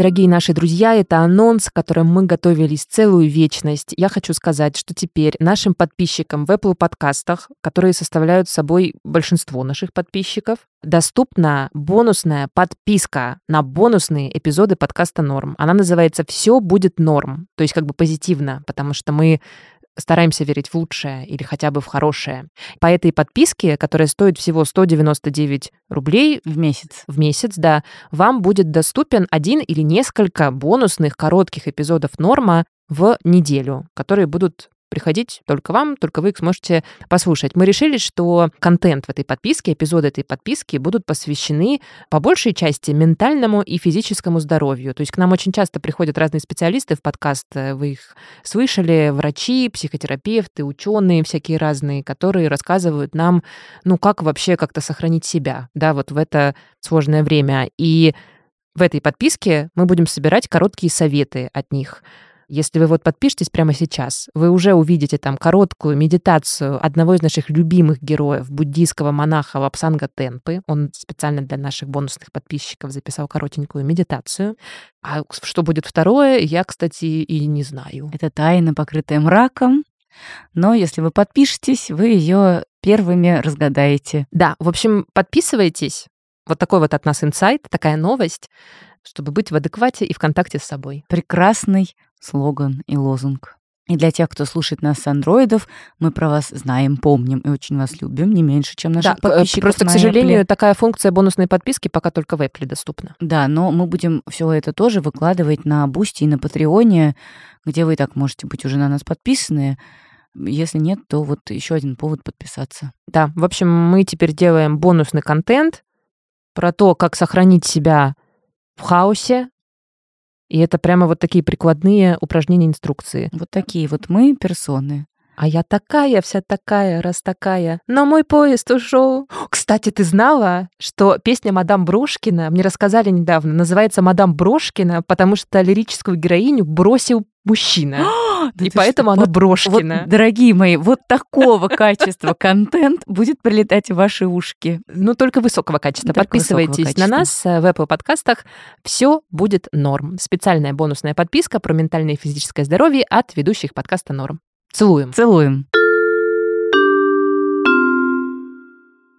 Дорогие наши друзья, это анонс, к мы готовились целую вечность. Я хочу сказать, что теперь нашим подписчикам в Apple подкастах, которые составляют собой большинство наших подписчиков, доступна бонусная подписка на бонусные эпизоды подкаста «Норм». Она называется «Все будет норм», то есть как бы позитивно, потому что мы стараемся верить в лучшее или хотя бы в хорошее. По этой подписке, которая стоит всего 199 рублей в месяц, в месяц, да, вам будет доступен один или несколько бонусных коротких эпизодов норма в неделю, которые будут приходить только вам, только вы их сможете послушать. Мы решили, что контент в этой подписке, эпизоды этой подписки будут посвящены по большей части ментальному и физическому здоровью. То есть к нам очень часто приходят разные специалисты в подкаст, э, вы их слышали, врачи, психотерапевты, ученые всякие разные, которые рассказывают нам, ну, как вообще как-то сохранить себя, да, вот в это сложное время. И в этой подписке мы будем собирать короткие советы от них. Если вы вот подпишетесь прямо сейчас, вы уже увидите там короткую медитацию одного из наших любимых героев, буддийского монаха Вапсанга Тенпы. Он специально для наших бонусных подписчиков записал коротенькую медитацию. А что будет второе, я, кстати, и не знаю. Это тайна, покрытая мраком. Но если вы подпишетесь, вы ее первыми разгадаете. Да, в общем, подписывайтесь. Вот такой вот от нас инсайт, такая новость, чтобы быть в адеквате и в контакте с собой. Прекрасный слоган и лозунг. И для тех, кто слушает нас с андроидов, мы про вас знаем, помним и очень вас любим, не меньше, чем наших да, подписчиков. Просто, к сожалению, Apple. такая функция бонусной подписки пока только в Apple доступна. Да, но мы будем все это тоже выкладывать на Бусти и на Патреоне, где вы так можете быть уже на нас подписаны. Если нет, то вот еще один повод подписаться. Да, в общем, мы теперь делаем бонусный контент про то, как сохранить себя в хаосе, и это прямо вот такие прикладные упражнения, инструкции. Вот такие вот мы персоны. А я такая, вся такая, раз такая. Но мой поезд ушел. Кстати, ты знала, что песня «Мадам Брошкина», мне рассказали недавно, называется «Мадам Брошкина», потому что лирическую героиню бросил мужчина. И поэтому она Брошкина. дорогие мои, вот такого качества контент будет прилетать в ваши ушки. Ну, только высокого качества. Подписывайтесь на нас в Apple подкастах. Все будет норм. Специальная бонусная подписка про ментальное и физическое здоровье от ведущих подкаста «Норм». Целуем. Целуем.